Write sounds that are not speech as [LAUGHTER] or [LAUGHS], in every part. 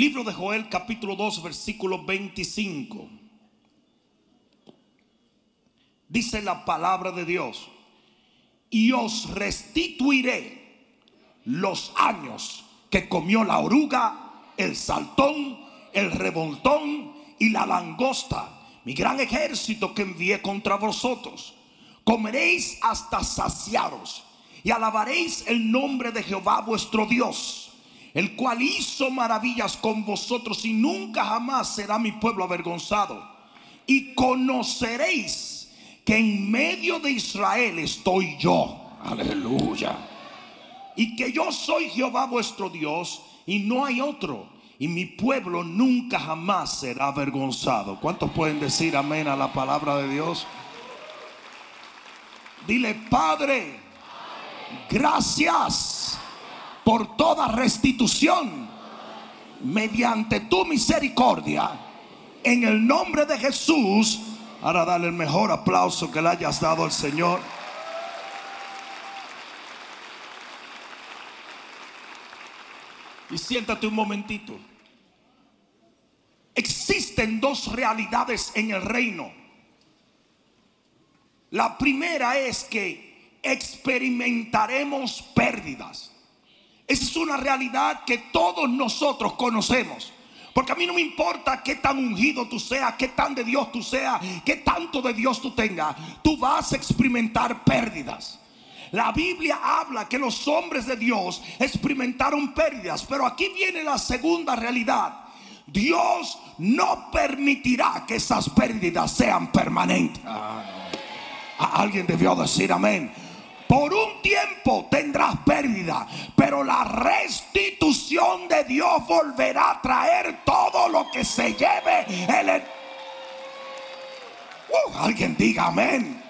Libro de Joel capítulo 2 versículo 25. Dice la palabra de Dios. Y os restituiré los años que comió la oruga, el saltón, el revoltón y la langosta, mi gran ejército que envié contra vosotros. Comeréis hasta saciaros y alabaréis el nombre de Jehová vuestro Dios, el cual hizo maravillas con vosotros y nunca jamás será mi pueblo avergonzado. Y conoceréis que en medio de Israel estoy yo. Aleluya. Y que yo soy Jehová vuestro Dios y no hay otro. Y mi pueblo nunca jamás será avergonzado. ¿Cuántos pueden decir amén a la palabra de Dios? Dile, Padre, gracias por toda restitución mediante tu misericordia. En el nombre de Jesús, ahora dale el mejor aplauso que le hayas dado al Señor. Y siéntate un momentito. Existen dos realidades en el reino. La primera es que experimentaremos pérdidas. Esa es una realidad que todos nosotros conocemos. Porque a mí no me importa qué tan ungido tú seas, qué tan de Dios tú seas, qué tanto de Dios tú tengas. Tú vas a experimentar pérdidas. La Biblia habla que los hombres de Dios experimentaron pérdidas, pero aquí viene la segunda realidad. Dios no permitirá que esas pérdidas sean permanentes. Ah, alguien debió decir amén. Por un tiempo tendrás pérdida, pero la restitución de Dios volverá a traer todo lo que se lleve. Uh, alguien diga amén.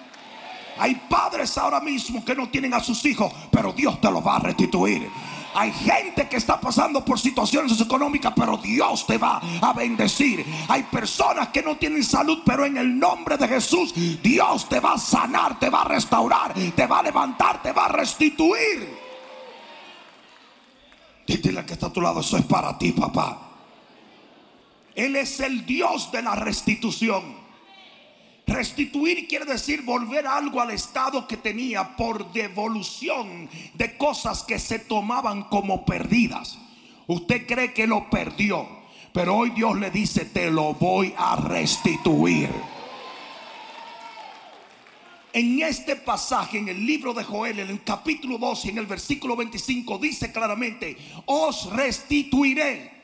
Hay padres ahora mismo que no tienen a sus hijos, pero Dios te los va a restituir. Hay gente que está pasando por situaciones económicas, pero Dios te va a bendecir. Hay personas que no tienen salud, pero en el nombre de Jesús, Dios te va a sanar, te va a restaurar, te va a levantar, te va a restituir. Dile que está a tu lado, eso es para ti, papá. Él es el Dios de la restitución. Restituir quiere decir volver algo al estado que tenía por devolución de cosas que se tomaban como perdidas. Usted cree que lo perdió, pero hoy Dios le dice, te lo voy a restituir. En este pasaje, en el libro de Joel, en el capítulo 2 y en el versículo 25, dice claramente, os restituiré.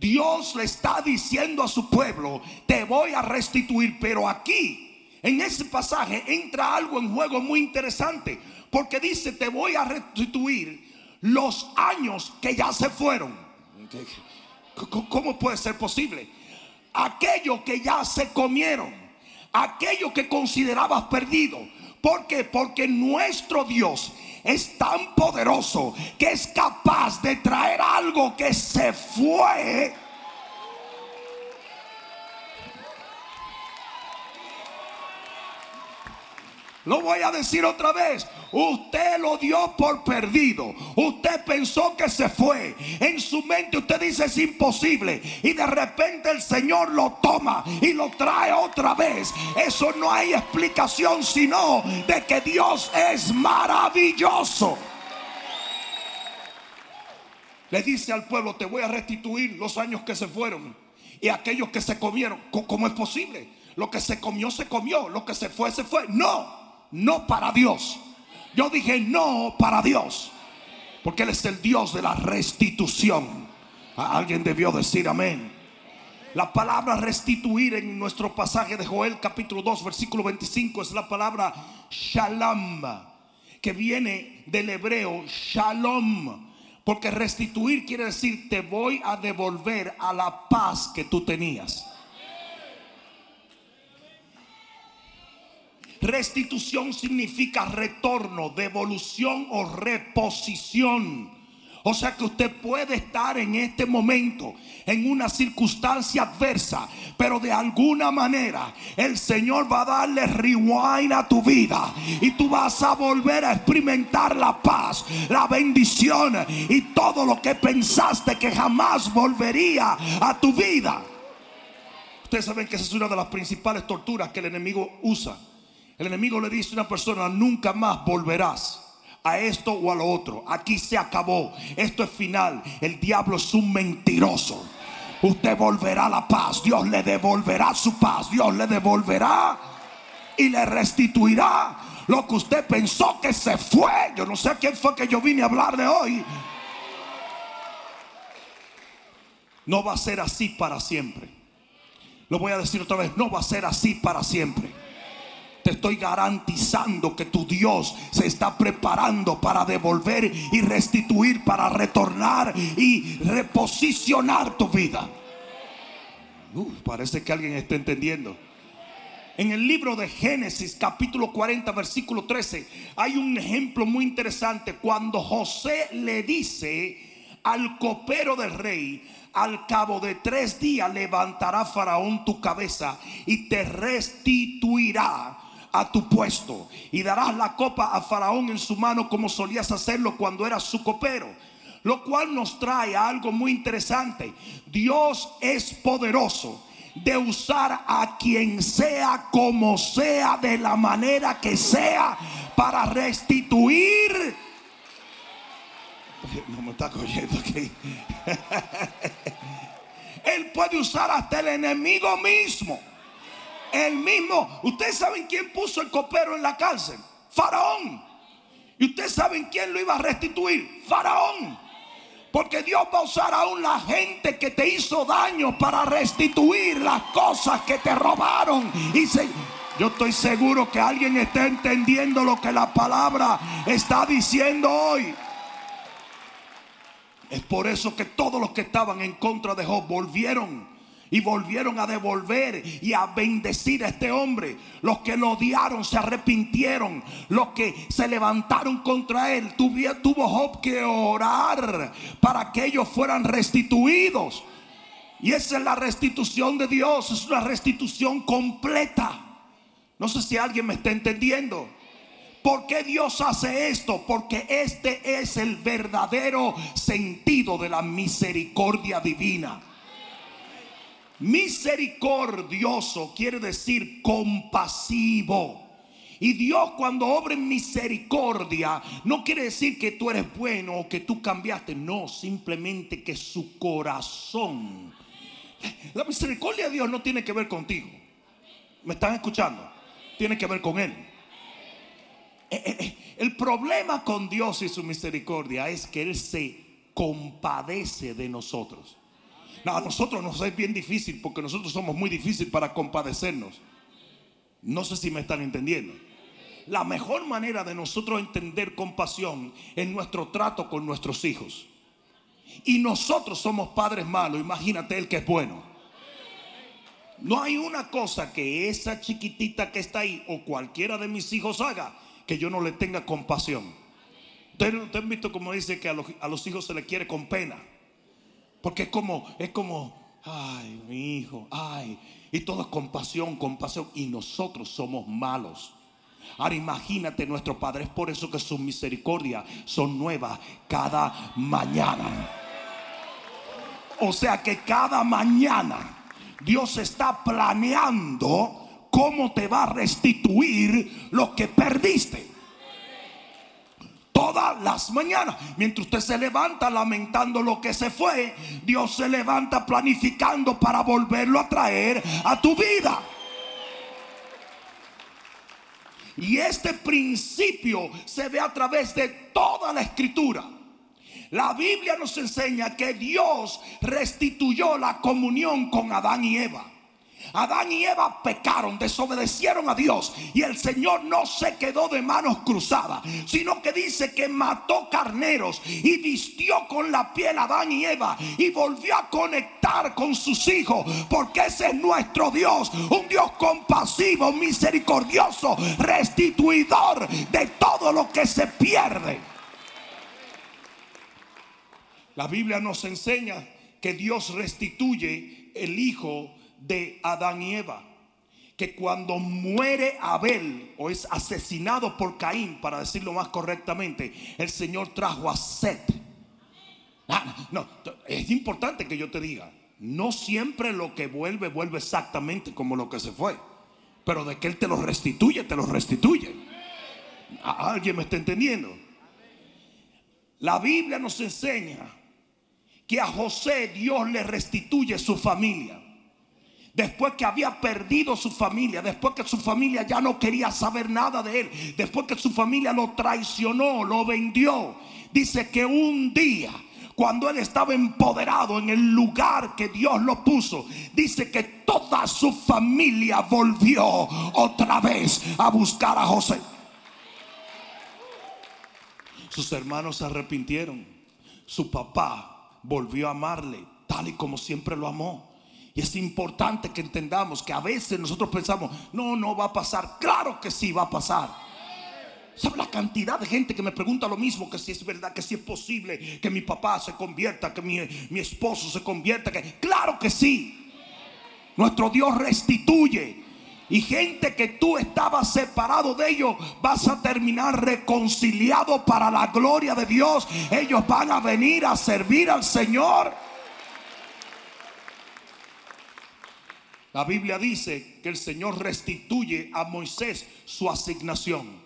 Dios le está diciendo a su pueblo, te voy a restituir, pero aquí en ese pasaje entra algo en juego muy interesante, porque dice, te voy a restituir los años que ya se fueron. ¿Cómo puede ser posible? Aquello que ya se comieron, aquello que considerabas perdido. ¿Por qué? Porque nuestro Dios es tan poderoso que es capaz de traer algo que se fue Lo voy a decir otra vez. Usted lo dio por perdido. Usted pensó que se fue. En su mente usted dice es imposible. Y de repente el Señor lo toma y lo trae otra vez. Eso no hay explicación sino de que Dios es maravilloso. Le dice al pueblo, te voy a restituir los años que se fueron y aquellos que se comieron. ¿Cómo es posible? Lo que se comió, se comió. Lo que se fue, se fue. No no para Dios. Yo dije no para Dios. Porque Él es el Dios de la restitución. Alguien debió decir amén. La palabra restituir en nuestro pasaje de Joel capítulo 2 versículo 25 es la palabra shalom, que viene del hebreo shalom. Porque restituir quiere decir te voy a devolver a la paz que tú tenías. Restitución significa retorno, devolución o reposición. O sea que usted puede estar en este momento en una circunstancia adversa, pero de alguna manera el Señor va a darle rewind a tu vida y tú vas a volver a experimentar la paz, la bendición y todo lo que pensaste que jamás volvería a tu vida. Ustedes saben que esa es una de las principales torturas que el enemigo usa. El enemigo le dice a una persona, nunca más volverás a esto o a lo otro. Aquí se acabó. Esto es final. El diablo es un mentiroso. Usted volverá a la paz. Dios le devolverá su paz. Dios le devolverá y le restituirá lo que usted pensó que se fue. Yo no sé a quién fue que yo vine a hablarle hoy. No va a ser así para siempre. Lo voy a decir otra vez. No va a ser así para siempre te estoy garantizando que tu Dios se está preparando para devolver y restituir, para retornar y reposicionar tu vida. parece que alguien está entendiendo. En el libro de Génesis capítulo 40 versículo 13 hay un ejemplo muy interesante cuando José le dice al copero del rey, al cabo de tres días levantará Faraón tu cabeza y te restituirá a tu puesto y darás la copa a Faraón en su mano como solías hacerlo cuando eras su copero. Lo cual nos trae a algo muy interesante. Dios es poderoso de usar a quien sea como sea, de la manera que sea, para restituir. [LAUGHS] No me está cogiendo aquí. [LAUGHS] Él puede usar hasta el enemigo mismo el mismo. Ustedes saben quién puso el copero en la cárcel. Faraón. Y ustedes saben quién lo iba a restituir. Faraón. Porque Dios va a usar aún la gente que te hizo daño para restituir las cosas que te robaron. Y yo estoy seguro que alguien está entendiendo lo que la palabra está diciendo hoy. Es por eso que todos los que estaban en contra de Job volvieron y volvieron a devolver y a bendecir a este hombre. Los que lo odiaron se arrepintieron. Los que se levantaron contra él. Tuvo, que orar para que ellos fueran restituidos. Y esa es la restitución de Dios. Es una restitución completa. No sé si alguien me está entendiendo. ¿Por qué Dios hace esto? Porque este es el verdadero sentido de la misericordia divina. Misericordioso quiere decir compasivo. Y Dios cuando obra en misericordia no quiere decir que tú eres bueno o que tú cambiaste. No, simplemente que su corazón. La misericordia de Dios no tiene que ver contigo. ¿Me están escuchando? Tiene que ver con Él. Eh, eh, eh, el problema con Dios y su misericordia es que Él se compadece de nosotros. A nosotros nos es bien difícil porque nosotros somos muy difíciles para compadecernos. No sé si me están entendiendo. La mejor manera de nosotros entender compasión es nuestro trato con nuestros hijos. Y nosotros somos padres malos, imagínate el que es bueno. No hay una cosa que esa chiquitita que está ahí o cualquiera de mis hijos haga que yo no le tenga compasión. Ustedes han visto como dice que a los, a los hijos se les quiere con pena. Porque es como, es como, ay, mi hijo, ay. Y todo es compasión, compasión. Y nosotros somos malos. Ahora imagínate nuestro Padre. Es por eso que sus misericordias son nuevas cada mañana. O sea que cada mañana Dios está planeando cómo te va a restituir lo que perdiste todas las mañanas. Mientras usted se levanta lamentando lo que se fue, Dios se levanta planificando para volverlo a traer a tu vida. Y este principio se ve a través de toda la escritura. La Biblia nos enseña que Dios restituyó la comunión con Adán y Eva. Adán y Eva pecaron, desobedecieron a Dios y el Señor no se quedó de manos cruzadas, sino que dice que mató carneros y vistió con la piel a Adán y Eva y volvió a conectar con sus hijos, porque ese es nuestro Dios, un Dios compasivo, misericordioso, restituidor de todo lo que se pierde. La Biblia nos enseña que Dios restituye el hijo de Adán y Eva. Que cuando muere Abel o es asesinado por Caín, para decirlo más correctamente, el Señor trajo a Seth. Ah, no, es importante que yo te diga, no siempre lo que vuelve vuelve exactamente como lo que se fue. Pero de que Él te lo restituye, te lo restituye. ¿Alguien me está entendiendo? La Biblia nos enseña que a José Dios le restituye su familia. Después que había perdido su familia, después que su familia ya no quería saber nada de él, después que su familia lo traicionó, lo vendió, dice que un día cuando él estaba empoderado en el lugar que Dios lo puso, dice que toda su familia volvió otra vez a buscar a José. Sus hermanos se arrepintieron. Su papá volvió a amarle tal y como siempre lo amó. Es importante que entendamos que a veces nosotros pensamos, no, no va a pasar. Claro que sí va a pasar. ¿Sabe la cantidad de gente que me pregunta lo mismo? Que si es verdad, que si es posible que mi papá se convierta, que mi, mi esposo se convierta. Que, claro que sí. Nuestro Dios restituye. Y gente que tú estabas separado de ellos, vas a terminar reconciliado para la gloria de Dios. Ellos van a venir a servir al Señor. La Biblia dice que el Señor restituye a Moisés su asignación.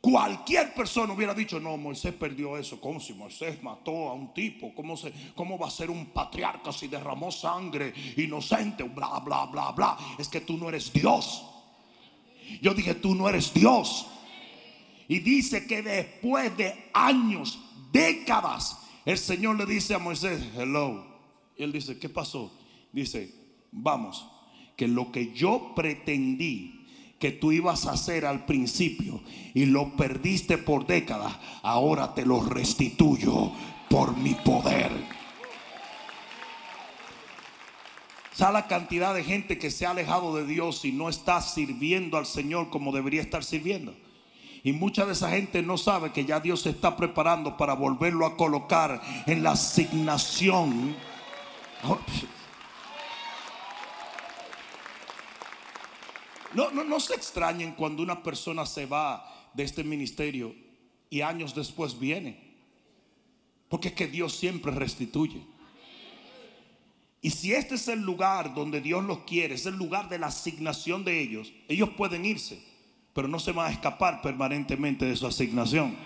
Cualquier persona hubiera dicho, no, Moisés perdió eso. ¿Cómo si Moisés mató a un tipo? ¿Cómo, se, ¿Cómo va a ser un patriarca si derramó sangre inocente? Bla, bla, bla, bla. Es que tú no eres Dios. Yo dije, tú no eres Dios. Y dice que después de años, décadas, el Señor le dice a Moisés, hello. Y él dice, ¿qué pasó? Dice, vamos, que lo que yo pretendí que tú ibas a hacer al principio y lo perdiste por décadas, ahora te lo restituyo por mi poder. ¿Sabe la cantidad de gente que se ha alejado de Dios y no está sirviendo al Señor como debería estar sirviendo? Y mucha de esa gente no sabe que ya Dios se está preparando para volverlo a colocar en la asignación. No, no, no se extrañen cuando una persona se va de este ministerio y años después viene. Porque es que Dios siempre restituye. Y si este es el lugar donde Dios los quiere, es el lugar de la asignación de ellos, ellos pueden irse, pero no se van a escapar permanentemente de su asignación.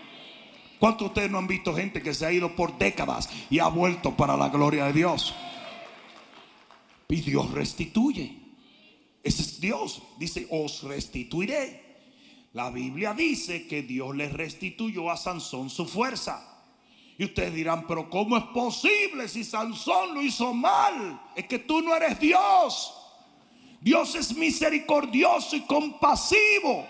¿Cuántos de ustedes no han visto gente que se ha ido por décadas y ha vuelto para la gloria de Dios? Y Dios restituye. Ese es Dios. Dice, os restituiré. La Biblia dice que Dios le restituyó a Sansón su fuerza. Y ustedes dirán, pero ¿cómo es posible si Sansón lo hizo mal? Es que tú no eres Dios. Dios es misericordioso y compasivo.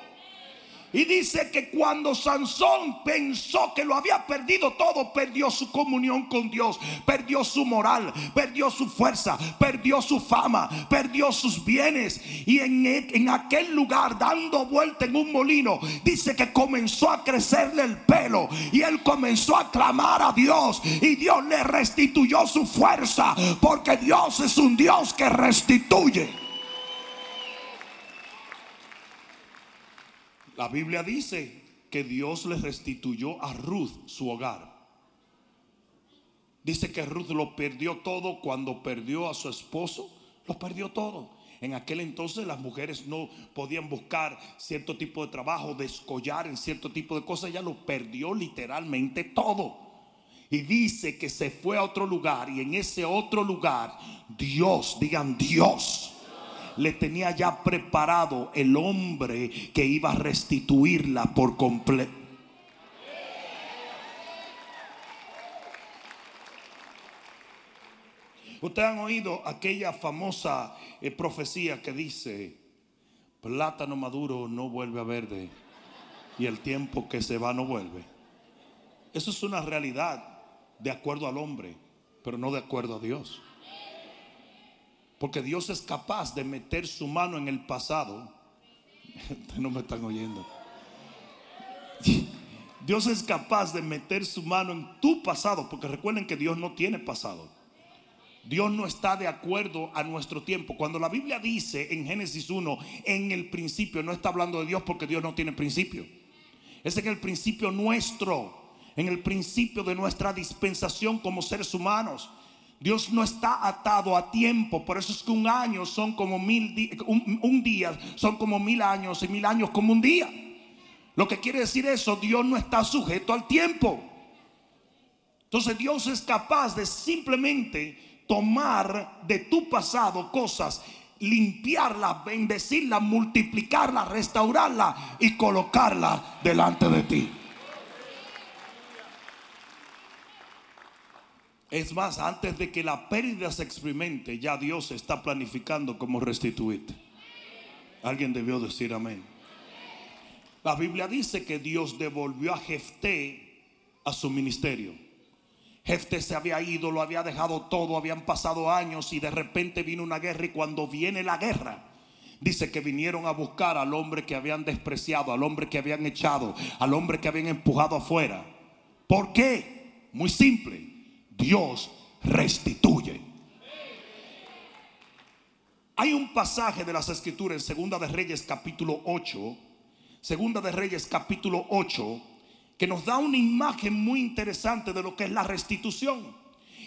Y dice que cuando Sansón pensó que lo había perdido todo, perdió su comunión con Dios, perdió su moral, perdió su fuerza, perdió su fama, perdió sus bienes. Y en, en aquel lugar, dando vuelta en un molino, dice que comenzó a crecerle el pelo. Y él comenzó a clamar a Dios. Y Dios le restituyó su fuerza, porque Dios es un Dios que restituye. La Biblia dice que Dios le restituyó a Ruth su hogar. Dice que Ruth lo perdió todo cuando perdió a su esposo, lo perdió todo. En aquel entonces las mujeres no podían buscar cierto tipo de trabajo, descollar en cierto tipo de cosas. Ella lo perdió literalmente todo. Y dice que se fue a otro lugar y en ese otro lugar Dios, digan Dios, le tenía ya preparado el hombre que iba a restituirla por completo. Ustedes han oído aquella famosa eh, profecía que dice, plátano maduro no vuelve a verde y el tiempo que se va no vuelve. Eso es una realidad de acuerdo al hombre, pero no de acuerdo a Dios. Porque Dios es capaz de meter su mano en el pasado. [LAUGHS] no me están oyendo. Dios es capaz de meter su mano en tu pasado, porque recuerden que Dios no tiene pasado. Dios no está de acuerdo a nuestro tiempo. Cuando la Biblia dice en Génesis 1, en el principio, no está hablando de Dios porque Dios no tiene principio. Es en el principio nuestro, en el principio de nuestra dispensación como seres humanos. Dios no está atado a tiempo, por eso es que un año son como mil un, día son como mil años y mil años como un día. Lo que quiere decir eso, Dios no está sujeto al tiempo. Entonces Dios es capaz de simplemente tomar de tu pasado cosas, limpiarla, bendecirla, multiplicarla, restaurarla y colocarla delante de ti. Es más, antes de que la pérdida se experimente, ya Dios está planificando cómo restituirte. Alguien debió decir amén. La Biblia dice que Dios devolvió a Jefté a su ministerio. Jefté se había ido, lo había dejado todo, habían pasado años y de repente vino una guerra y cuando viene la guerra, Dice que vinieron a buscar al hombre que habían despreciado, al hombre que habían echado, al hombre que habían empujado afuera. ¿Por qué? Muy simple. Dios restituye. Hay un pasaje de las escrituras en Segunda de Reyes capítulo 8, Segunda de Reyes capítulo 8, que nos da una imagen muy interesante de lo que es la restitución.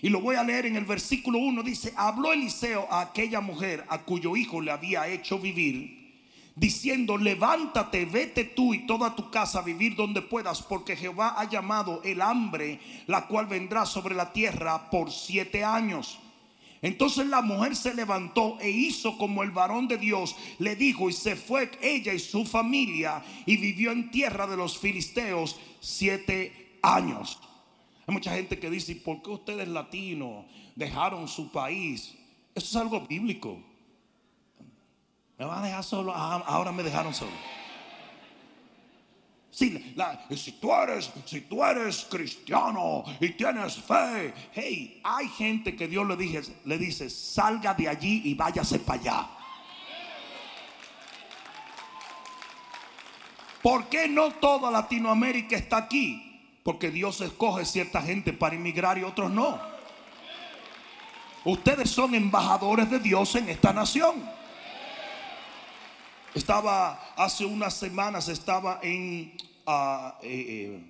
Y lo voy a leer en el versículo 1. Dice, habló Eliseo a aquella mujer a cuyo hijo le había hecho vivir diciendo, levántate, vete tú y toda tu casa a vivir donde puedas, porque Jehová ha llamado el hambre, la cual vendrá sobre la tierra por siete años. Entonces la mujer se levantó e hizo como el varón de Dios le dijo y se fue ella y su familia y vivió en tierra de los filisteos siete años. Hay mucha gente que dice, ¿por qué ustedes latinos dejaron su país? Eso es algo bíblico. Me van a dejar solo. Ah, ahora me dejaron solo. Si, si, tú eres, si tú eres cristiano y tienes fe, hey, hay gente que Dios le, dije, le dice, salga de allí y váyase para allá. ¿Por qué no toda Latinoamérica está aquí? Porque Dios escoge cierta gente para inmigrar y otros no. Ustedes son embajadores de Dios en esta nación. Estaba hace unas semanas, estaba en ah, eh, eh,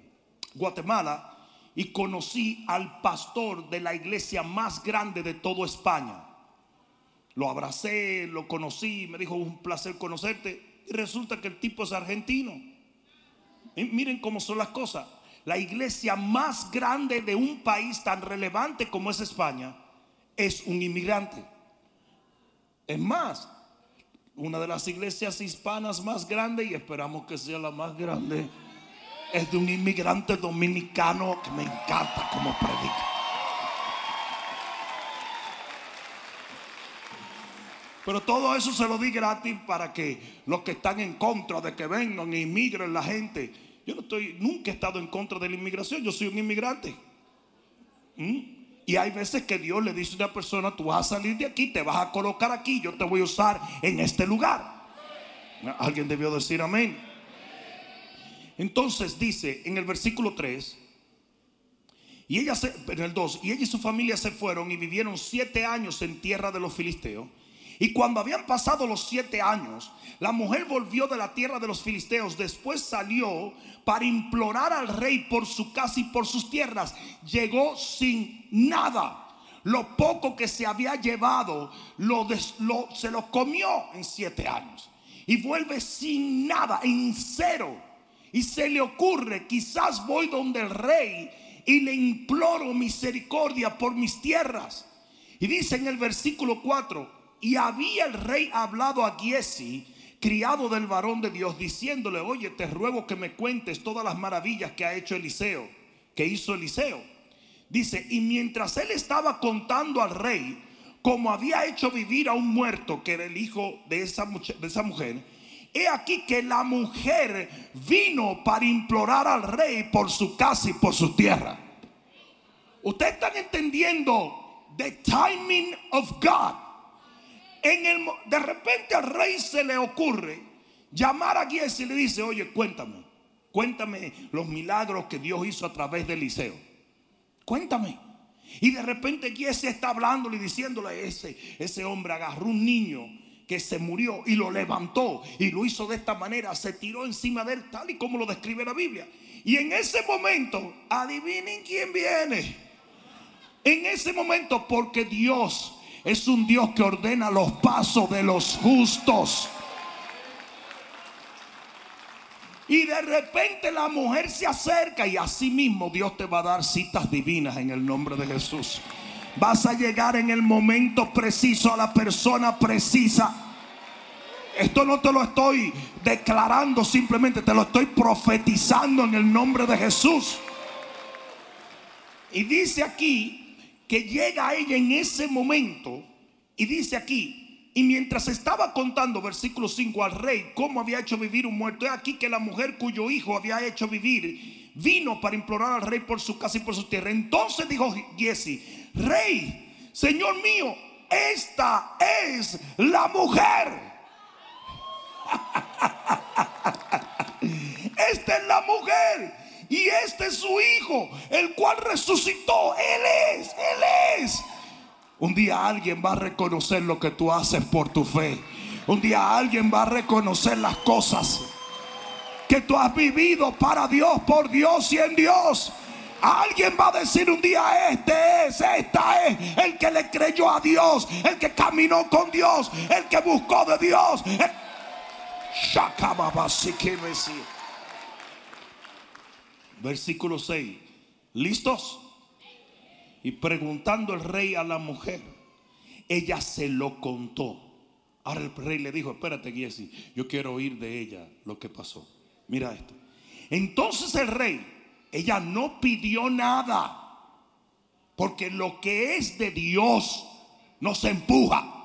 Guatemala y conocí al pastor de la iglesia más grande de toda España. Lo abracé, lo conocí, me dijo un placer conocerte y resulta que el tipo es argentino. Miren cómo son las cosas. La iglesia más grande de un país tan relevante como es España es un inmigrante. Es más, una de las iglesias hispanas más grandes y esperamos que sea la más grande. Es de un inmigrante dominicano que me encanta como predica. Pero todo eso se lo di gratis para que los que están en contra de que vengan e inmigren la gente. Yo no estoy, nunca he estado en contra de la inmigración. Yo soy un inmigrante. ¿Mm? Y hay veces que Dios le dice a una persona, tú vas a salir de aquí, te vas a colocar aquí, yo te voy a usar en este lugar. Alguien debió decir amén. Entonces dice en el versículo 3, y ella en el 2, y ella y su familia se fueron y vivieron siete años en tierra de los filisteos. Y cuando habían pasado los siete años, la mujer volvió de la tierra de los filisteos. Después salió para implorar al rey por su casa y por sus tierras. Llegó sin nada. Lo poco que se había llevado se lo comió en siete años. Y vuelve sin nada, en cero. Y se le ocurre, quizás voy donde el rey y le imploro misericordia por mis tierras. Y dice en el versículo 4, y había el rey hablado a Giesi, criado del varón de Dios, diciéndole, oye, te ruego que me cuentes todas las maravillas que ha hecho Eliseo, que hizo Eliseo. Dice, y mientras él estaba contando al rey, como había hecho vivir a un muerto, que era el hijo de esa, de esa mujer, he aquí que la mujer vino para implorar al rey por su casa y por su tierra. Ustedes están entendiendo the timing of God el, de repente al rey se le ocurre llamar a Giesi y le dice, oye, cuéntame, Cuéntame los milagros que Dios hizo a través de Eliseo. Cuéntame. Y de repente Giesi está hablándole y diciéndole, ese, ese hombre agarró un niño que se murió y lo levantó y lo hizo de esta manera, se tiró encima de él tal y como lo describe la Biblia. Y en ese momento, adivinen quién viene. En ese momento, porque Dios es un Dios que ordena los pasos de los justos. Y de repente la mujer se acerca y así mismo Dios te va a dar citas divinas en el nombre de Jesús. Vas a llegar en el momento preciso a la persona precisa. Esto no te lo estoy declarando, simplemente te lo estoy profetizando en el nombre de Jesús. Y dice aquí que llega ella en ese momento y dice aquí, y mientras estaba contando, versículo 5, al rey cómo había hecho vivir un muerto, aquí que la mujer cuyo hijo había hecho vivir vino para implorar al rey por su casa y por su tierra. Entonces dijo Giesi, rey, señor mío, esta es la mujer. [LAUGHS] esta es la mujer. Y este es su hijo, el cual resucitó. Él es, él es. Un día alguien va a reconocer lo que tú haces por tu fe. Un día alguien va a reconocer las cosas que tú has vivido para Dios, por Dios y en Dios. Alguien va a decir un día, este es, esta es, el que le creyó a Dios, el que caminó con Dios, el que buscó de Dios. Versículo 6. ¿Listos? Y preguntando el rey a la mujer, ella se lo contó. Ahora el rey le dijo, espérate Giesi, yo quiero oír de ella lo que pasó. Mira esto. Entonces el rey, ella no pidió nada. Porque lo que es de Dios no se empuja.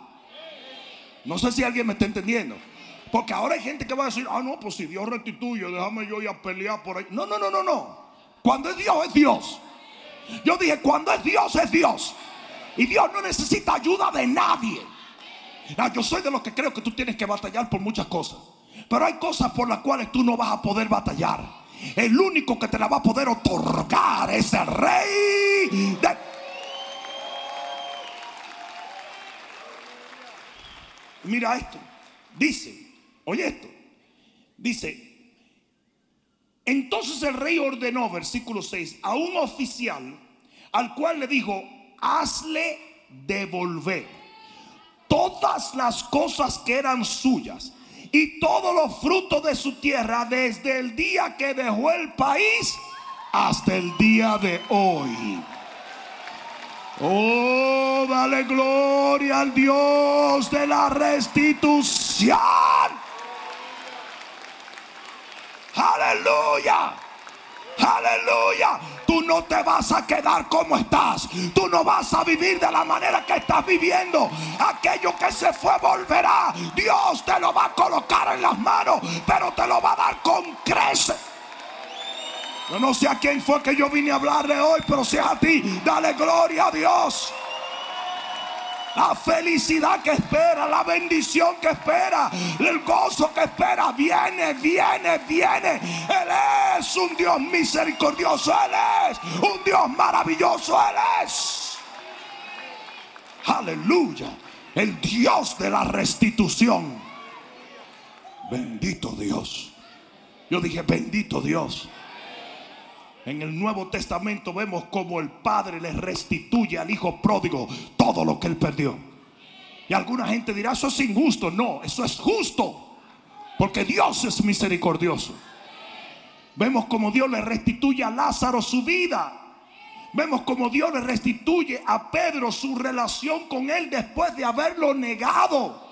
No sé si alguien me está entendiendo. Porque ahora hay gente que va a decir, ah, no, pues si Dios restituye, déjame yo ir a pelear por ahí. No, no, no, no, no. Cuando es Dios, es Dios. Yo dije, cuando es Dios, es Dios. Y Dios no necesita ayuda de nadie. yo soy de los que creo que tú tienes que batallar por muchas cosas. Pero hay cosas por las cuales tú no vas a poder batallar. El único que te la va a poder otorgar es el rey Mira esto. Dice, oye esto. Dice, entonces el rey ordenó, versículo 6, a un oficial al cual le dijo, hazle devolver todas las cosas que eran suyas y todos los frutos de su tierra desde el día que dejó el país hasta el día de hoy. Oh, dale gloria al Dios de la restitución. Aleluya. Aleluya. Tú no te vas a quedar como estás. Tú no vas a vivir de la manera que estás viviendo. Aquello que se fue volverá. Dios te lo va a colocar en las manos, pero te lo va a dar con crece. Yo no sé a quién fue que yo vine a hablarle hoy, pero sea a ti, dale gloria a Dios la felicidad que espera, la bendición que espera, el gozo que espera, viene, viene, viene. Él es un Dios misericordioso, Él es un Dios maravilloso, Él es. Aleluya, el Dios de la restitución. Bendito Dios. Yo dije, bendito Dios. En el Nuevo Testamento vemos como el Padre le restituye al Hijo pródigo todo lo que él perdió. Y alguna gente dirá, eso es injusto. No, eso es justo. Porque Dios es misericordioso. Vemos como Dios le restituye a Lázaro su vida. Vemos como Dios le restituye a Pedro su relación con él después de haberlo negado.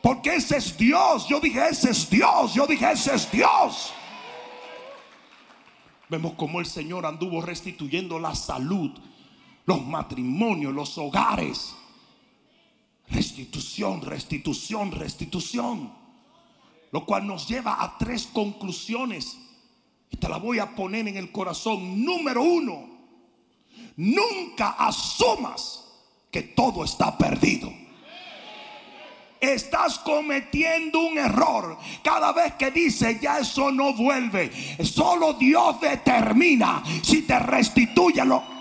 Porque ese es Dios. Yo dije, ese es Dios. Yo dije, ese es Dios. Vemos cómo el Señor anduvo restituyendo la salud, los matrimonios, los hogares. Restitución, restitución, restitución. Lo cual nos lleva a tres conclusiones. Y te la voy a poner en el corazón. Número uno, nunca asumas que todo está perdido. Estás cometiendo un error cada vez que dice ya eso no vuelve. Solo Dios determina si te restituye lo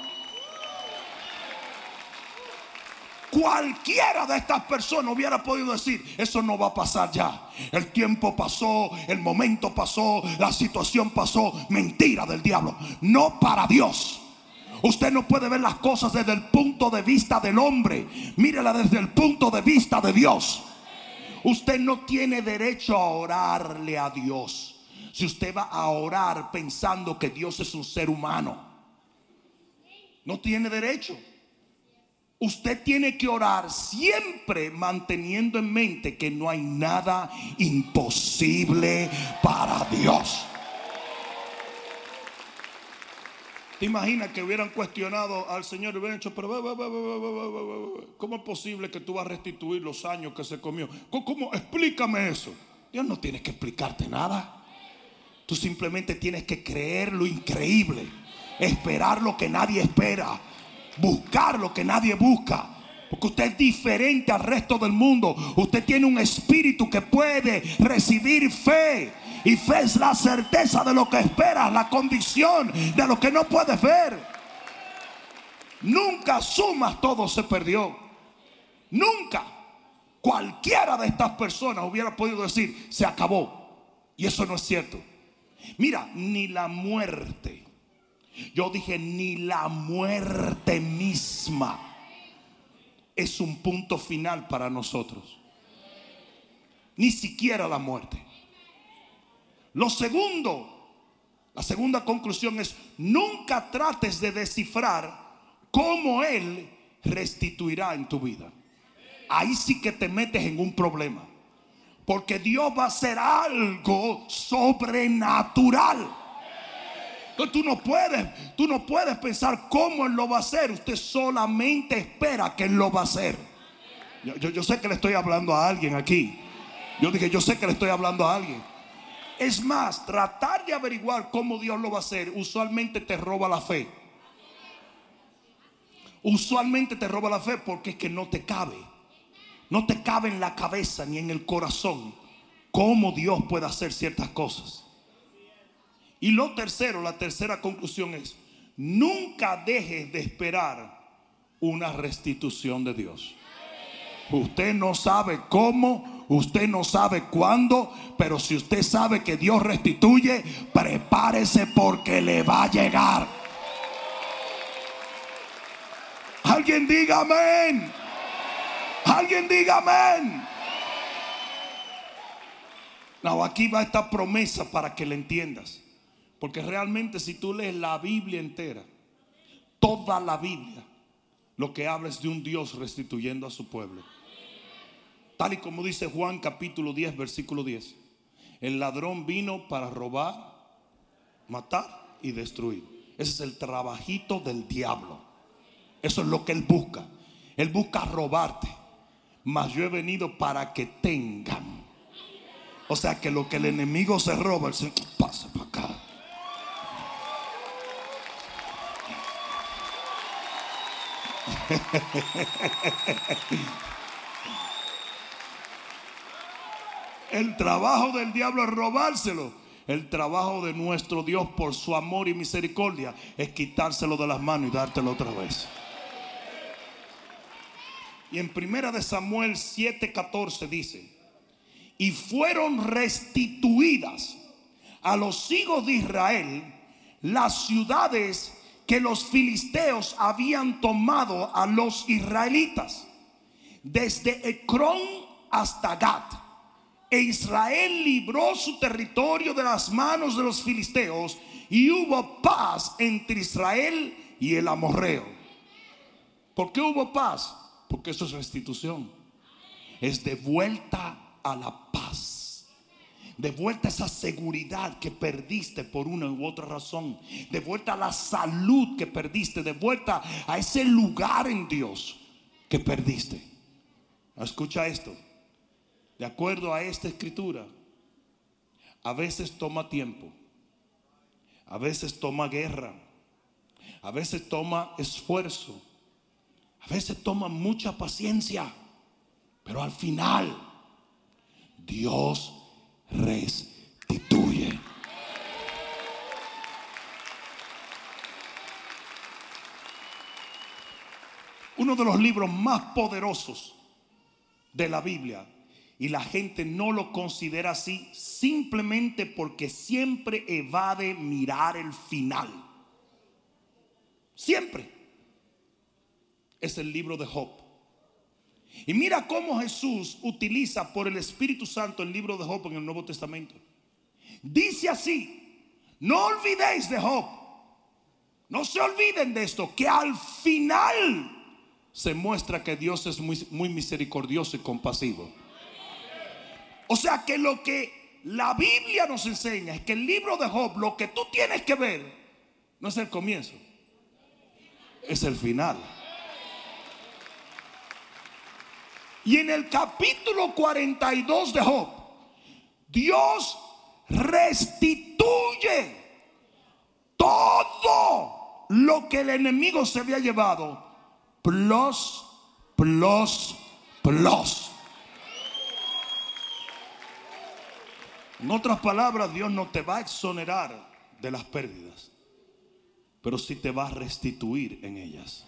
Cualquiera de estas personas hubiera podido decir, eso no va a pasar ya. El tiempo pasó, el momento pasó, la situación pasó. Mentira del diablo. No para Dios. Usted no puede ver las cosas desde el punto de vista del hombre. Mírela desde el punto de vista de Dios. Usted no tiene derecho a orarle a Dios. Si usted va a orar pensando que Dios es un ser humano, no tiene derecho. Usted tiene que orar siempre manteniendo en mente que no hay nada imposible para Dios. ¿Te imaginas que hubieran cuestionado al Señor y hubieran dicho, pero ¿cómo es posible que tú vas a restituir los años que se comió? ¿Cómo? Explícame eso. Dios no tiene que explicarte nada. Tú simplemente tienes que creer lo increíble, esperar lo que nadie espera buscar lo que nadie busca. Porque usted es diferente al resto del mundo. Usted tiene un espíritu que puede recibir fe. Y fe es la certeza de lo que esperas, la condición de lo que no puedes ver. Nunca sumas todo se perdió. Nunca. Cualquiera de estas personas hubiera podido decir, se acabó. Y eso no es cierto. Mira, ni la muerte yo dije, ni la muerte misma es un punto final para nosotros. Ni siquiera la muerte. Lo segundo, la segunda conclusión es, nunca trates de descifrar cómo Él restituirá en tu vida. Ahí sí que te metes en un problema. Porque Dios va a hacer algo sobrenatural. Entonces tú no puedes, tú no puedes pensar cómo Él lo va a hacer. Usted solamente espera que Él lo va a hacer. Yo, yo, sé que le estoy hablando a alguien aquí. Yo dije, yo sé que le estoy hablando a alguien. Es más, tratar de averiguar cómo Dios lo va a hacer usualmente te roba la fe. Usualmente te roba la fe porque es que no te cabe. No te cabe en la cabeza ni en el corazón cómo Dios puede hacer ciertas cosas. Y lo tercero, la tercera conclusión es, nunca dejes de esperar una restitución de Dios. Usted no sabe cómo, usted no sabe cuándo, pero si usted sabe que Dios restituye, prepárese porque le va a llegar. Alguien diga amén. Alguien diga amén. Aquí va esta promesa para que le entiendas. Porque realmente si tú lees la Biblia entera, toda la Biblia, lo que habla es de un Dios restituyendo a su pueblo. Tal y como dice Juan capítulo 10, versículo 10. El ladrón vino para robar, matar y destruir. Ese es el trabajito del diablo. Eso es lo que él busca. Él busca robarte. Mas yo he venido para que tengan. O sea que lo que el enemigo se roba, el Señor pasa para acá. [LAUGHS] El trabajo del diablo es robárselo. El trabajo de nuestro Dios por su amor y misericordia es quitárselo de las manos y dártelo otra vez. Y en primera de Samuel 7:14 dice, "Y fueron restituidas a los hijos de Israel las ciudades que los filisteos habían tomado a los israelitas, desde Ecrón hasta Gat. E Israel libró su territorio de las manos de los filisteos y hubo paz entre Israel y el amorreo. ¿Por qué hubo paz? Porque eso es restitución. Es de vuelta a la paz de vuelta esa seguridad que perdiste por una u otra razón, de vuelta a la salud que perdiste, de vuelta a ese lugar en Dios que perdiste. Escucha esto, de acuerdo a esta escritura, a veces toma tiempo, a veces toma guerra, a veces toma esfuerzo, a veces toma mucha paciencia, Pero al final, Dios restituye. Uno de los libros más poderosos de la Biblia y la gente no lo considera así simplemente porque siempre evade mirar el final. Siempre. Es el libro de Job. Y mira cómo Jesús utiliza por el Espíritu Santo el libro de Job en el Nuevo Testamento. Dice así, no olvidéis de Job. No se olviden de esto, que al final se muestra que Dios es muy, muy misericordioso y compasivo. O sea que lo que la Biblia nos enseña es que el libro de Job, lo que tú tienes que ver, no es el comienzo, es el final. Y en el capítulo 42 de Job, Dios restituye todo lo que el enemigo se había llevado plus, plus, plus. En otras palabras, Dios no te va a exonerar de las pérdidas, pero sí te va a restituir en ellas.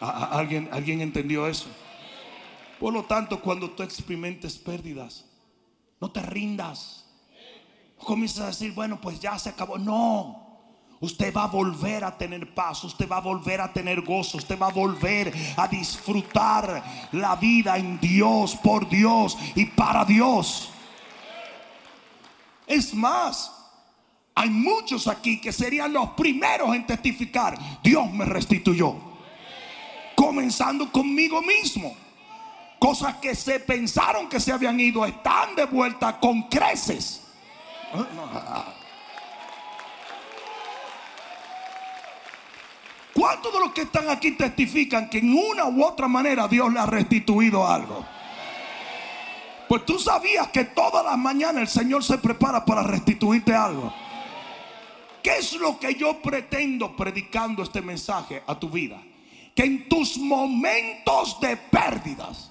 ¿Alguien, ¿Alguien entendió eso? Por lo tanto, cuando tú experimentes pérdidas, no te rindas. Comienzas a decir, bueno, pues ya se acabó. No, Usted va a volver a tener paz, usted va a volver a tener gozo, usted va a volver a disfrutar la vida en Dios, por Dios y para Dios. Es más, hay muchos aquí que serían los primeros en testificar, Dios me restituyó. Comenzando conmigo mismo. Cosas que se pensaron que se habían ido están de vuelta con creces. ¿Cuántos de los que están aquí testifican que en una u otra manera Dios le ha restituido algo? Pues tú sabías que todas las mañanas el Señor se prepara para restituirte algo. ¿Qué es lo que yo pretendo predicando este mensaje a tu vida? Que en tus momentos de pérdidas,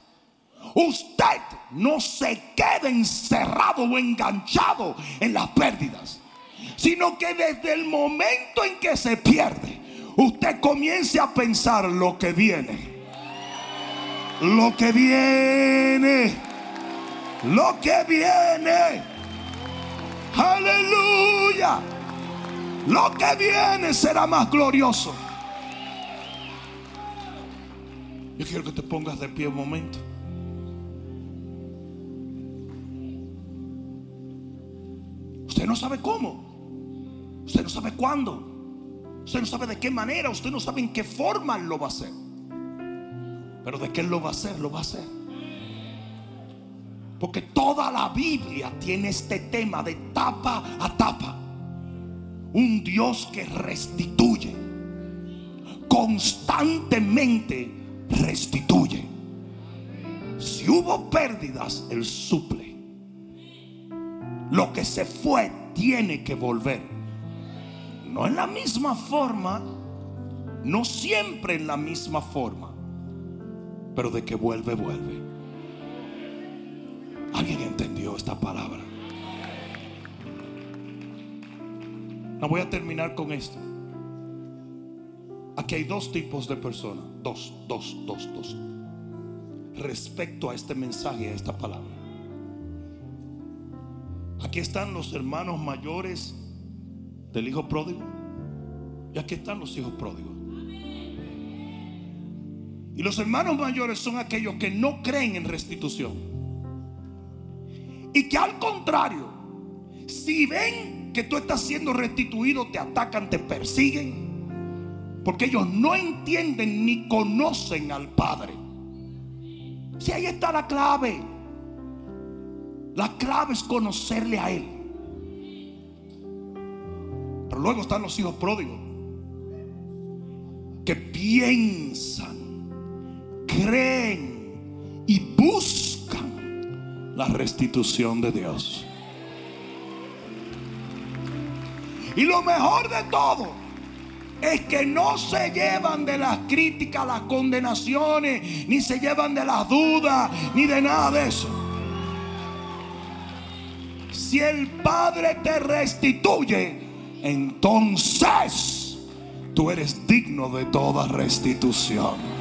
usted no se quede encerrado o enganchado en las pérdidas, sino que desde el momento en que se pierde, usted comience a pensar lo que viene. Lo que viene. Lo que viene. Aleluya. Lo que viene será más glorioso. Yo quiero que te pongas de pie un momento. Usted no sabe cómo. Usted no sabe cuándo. Usted no sabe de qué manera, usted no sabe en qué forma lo va a hacer. Pero de qué lo va a hacer, lo va a hacer. Porque toda la Biblia tiene este tema de tapa a tapa. Un Dios que restituye. Constantemente restituye. Si hubo pérdidas, Él suple. Lo que se fue tiene que volver. No en la misma forma, no siempre en la misma forma, pero de que vuelve, vuelve. ¿Alguien entendió esta palabra? No voy a terminar con esto. Aquí hay dos tipos de personas. Dos, dos, dos, dos. Respecto a este mensaje, a esta palabra. Aquí están los hermanos mayores del hijo pródigo. Y aquí están los hijos pródigos. Y los hermanos mayores son aquellos que no creen en restitución. Y que al contrario, si ven que tú estás siendo restituido, te atacan, te persiguen. Porque ellos no entienden ni conocen al Padre. Si ahí está la clave. La clave es conocerle a Él. Pero luego están los hijos pródigos que piensan, creen y buscan la restitución de Dios. Y lo mejor de todo es que no se llevan de las críticas, las condenaciones, ni se llevan de las dudas, ni de nada de eso. Si el Padre te restituye, entonces tú eres digno de toda restitución.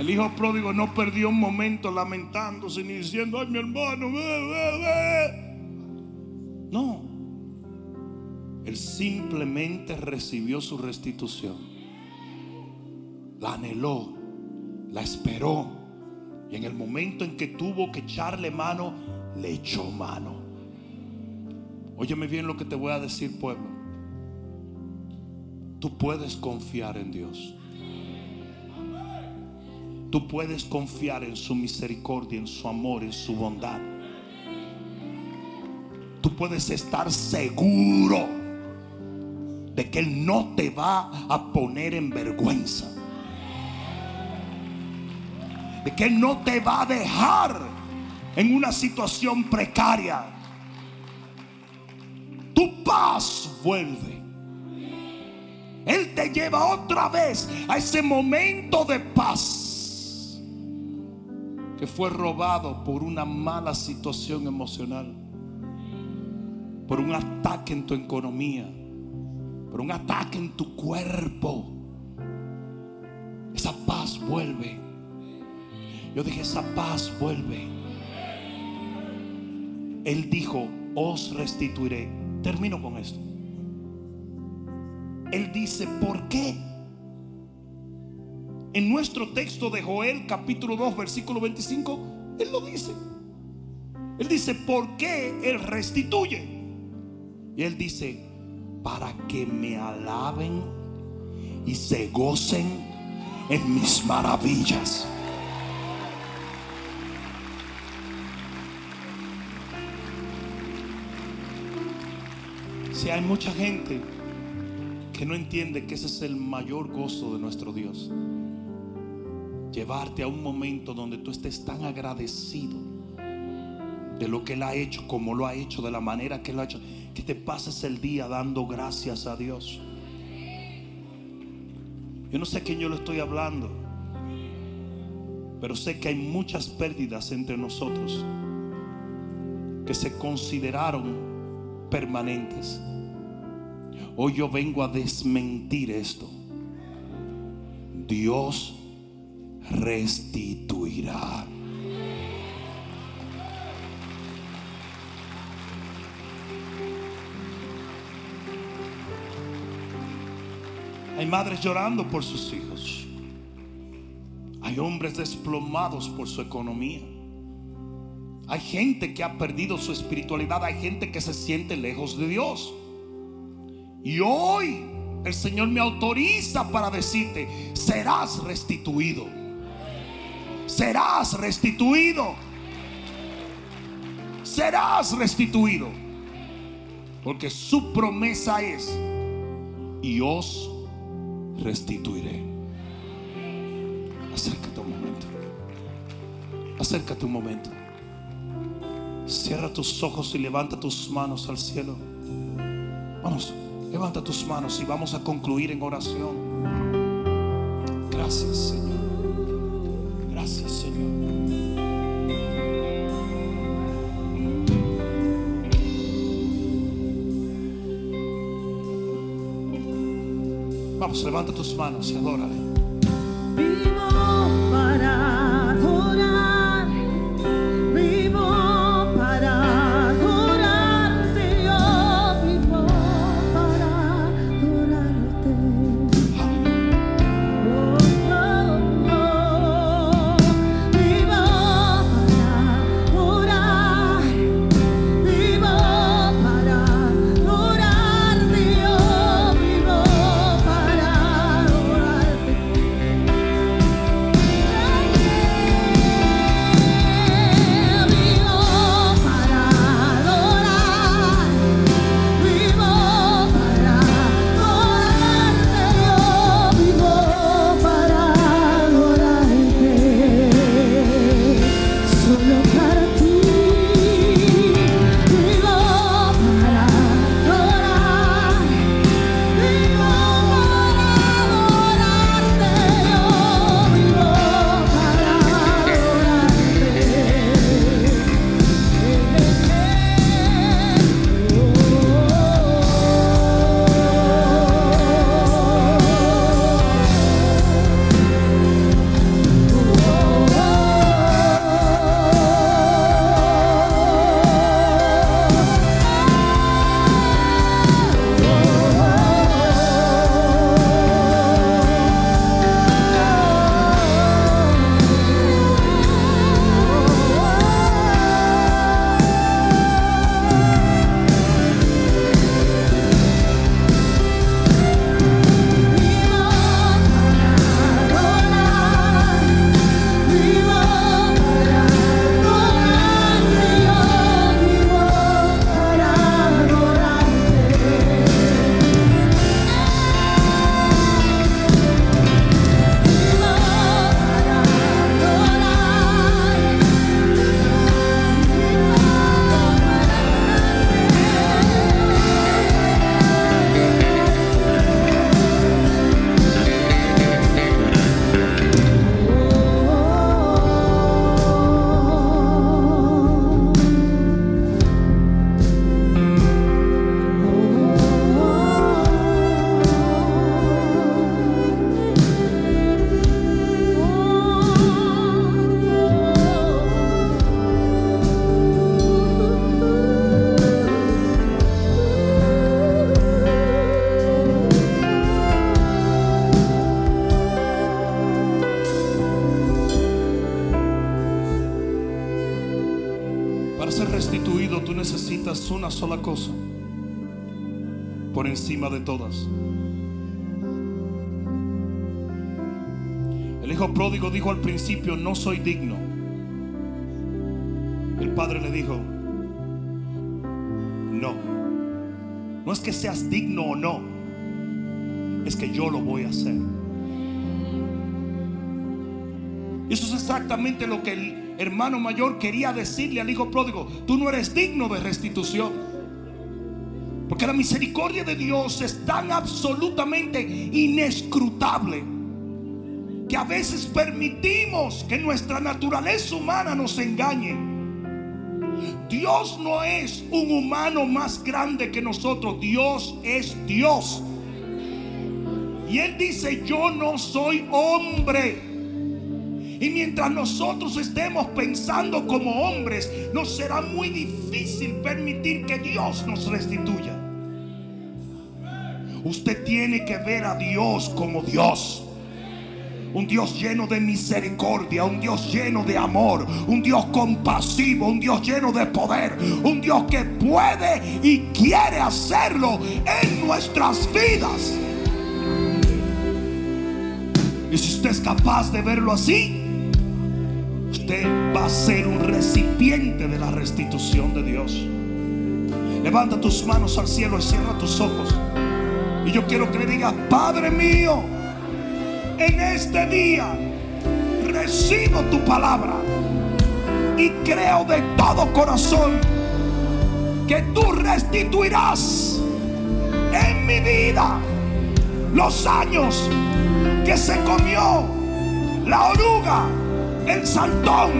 El hijo pródigo no perdió un momento lamentándose ni diciendo, ay mi hermano, No. Él simplemente recibió su restitución. La anheló, la esperó. Y en el momento en que tuvo que echarle mano, le echó mano. Óyeme bien lo que te voy a decir, pueblo. Tú puedes confiar en Dios. Tú puedes confiar en su misericordia, en su amor, en su bondad. Tú puedes estar seguro de que Él no te va a poner en vergüenza. De que Él no te va a dejar en una situación precaria. Tu paz vuelve. Él te lleva otra vez a ese momento de paz que fue robado por una mala situación emocional, por un ataque en tu economía, por un ataque en tu cuerpo. Esa paz vuelve. Yo dije, esa paz vuelve. Él dijo, os restituiré. Termino con esto. Él dice, ¿por qué? En nuestro texto de Joel capítulo 2 versículo 25, Él lo dice. Él dice, ¿por qué Él restituye? Y Él dice, para que me alaben y se gocen en mis maravillas. Si hay mucha gente que no entiende que ese es el mayor gozo de nuestro Dios llevarte a un momento donde tú estés tan agradecido de lo que Él ha hecho, como lo ha hecho, de la manera que lo ha hecho, que te pases el día dando gracias a Dios. Yo no sé a quién yo le estoy hablando, pero sé que hay muchas pérdidas entre nosotros que se consideraron permanentes. Hoy yo vengo a desmentir esto. Dios restituirá. Hay madres llorando por sus hijos. Hay hombres desplomados por su economía. Hay gente que ha perdido su espiritualidad. Hay gente que se siente lejos de Dios. Y hoy el Señor me autoriza para decirte, serás restituido serás restituido. Serás restituido. Porque su promesa es, y os restituiré. Acércate un momento. Acércate un momento. Cierra tus ojos y levanta tus manos al cielo. Vamos, levanta tus manos y vamos a concluir en oración. Gracias, Señor. Levanta tus manos y adórale. El hijo pródigo dijo al principio, no soy digno. El padre le dijo, no, no es que seas digno o no, es que yo lo voy a hacer. Eso es exactamente lo que el hermano mayor quería decirle al hijo pródigo. Tú no eres digno de restitución. Porque la misericordia de Dios es tan absolutamente inescrutable que a veces permitimos que nuestra naturaleza humana nos engañe. Dios no es un humano más grande que nosotros. Dios es Dios. Y Él dice, yo no soy hombre y mientras nosotros estemos pensando como hombres, nos será muy difícil permitir que Dios nos restituya. Usted tiene que ver a Dios como Dios. Un Dios lleno de misericordia, un Dios lleno de amor, un Dios compasivo, un Dios lleno de poder, un Dios que puede y quiere hacerlo en nuestras vidas. Y si usted es capaz de verlo así, va a ser un recipiente de la restitución de Dios. Levanta tus manos al cielo y cierra tus ojos. Y yo quiero que le digas, Padre mío, en este día recibo tu palabra y creo de todo corazón que tú restituirás en mi vida los años que se comió la oruga el saltón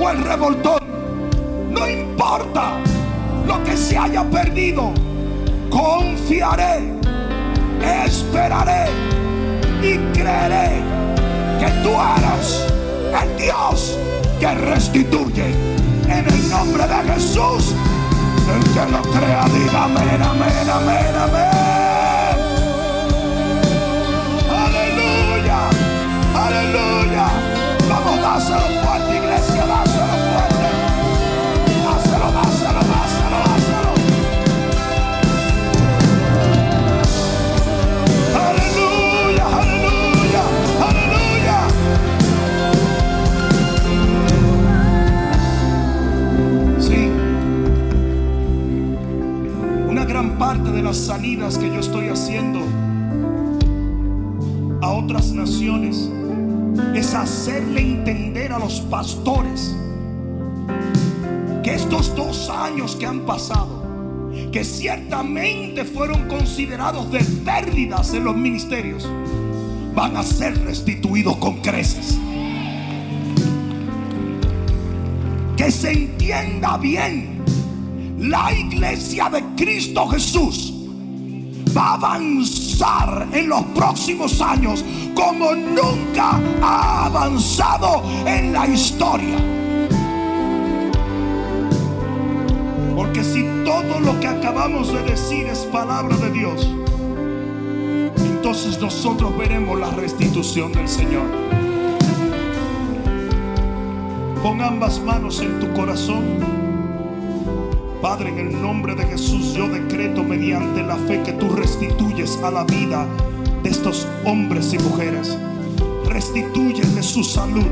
o el revoltón. No importa lo que se haya perdido. Confiaré, esperaré y creeré que tú eres el Dios que restituye. En el nombre de Jesús, el que lo crea, amén, amén, amén, amén. Las salidas que yo estoy haciendo a otras naciones es hacerle entender a los pastores que estos dos años que han pasado, que ciertamente fueron considerados de pérdidas en los ministerios, van a ser restituidos con creces. Que se entienda bien, la iglesia de Cristo Jesús va a avanzar en los próximos años como nunca ha avanzado en la historia. Porque si todo lo que acabamos de decir es palabra de Dios, entonces nosotros veremos la restitución del Señor. Pon ambas manos en tu corazón. Padre, en el nombre de Jesús yo decreto mediante la fe que tú restituyes a la vida de estos hombres y mujeres. Restitúyele su salud,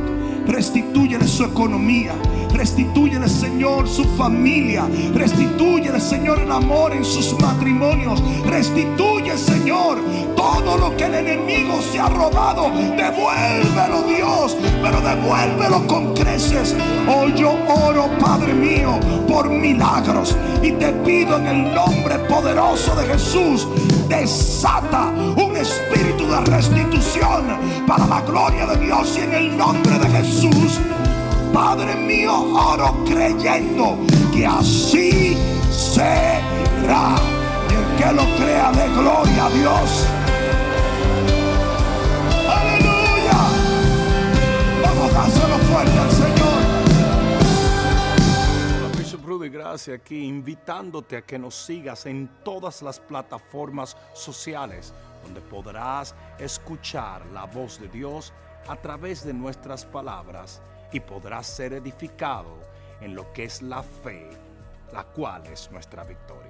restitúyele su economía, Restitúyele, Señor, su familia. Restitúyele, Señor, el amor en sus matrimonios. Restituye, Señor, todo lo que el enemigo se ha robado. Devuélvelo, Dios, pero devuélvelo con creces. Hoy yo oro, Padre mío, por milagros. Y te pido en el nombre poderoso de Jesús, desata un espíritu de restitución para la gloria de Dios y en el nombre de Jesús. Padre mío, oro creyendo que así será. Y el que lo crea de gloria a Dios. Aleluya. Vamos a dárselo fuerte al Señor. Bishop Rudy, gracias aquí invitándote a que nos sigas en todas las plataformas sociales donde podrás escuchar la voz de Dios a través de nuestras palabras y podrás ser edificado en lo que es la fe, la cual es nuestra victoria.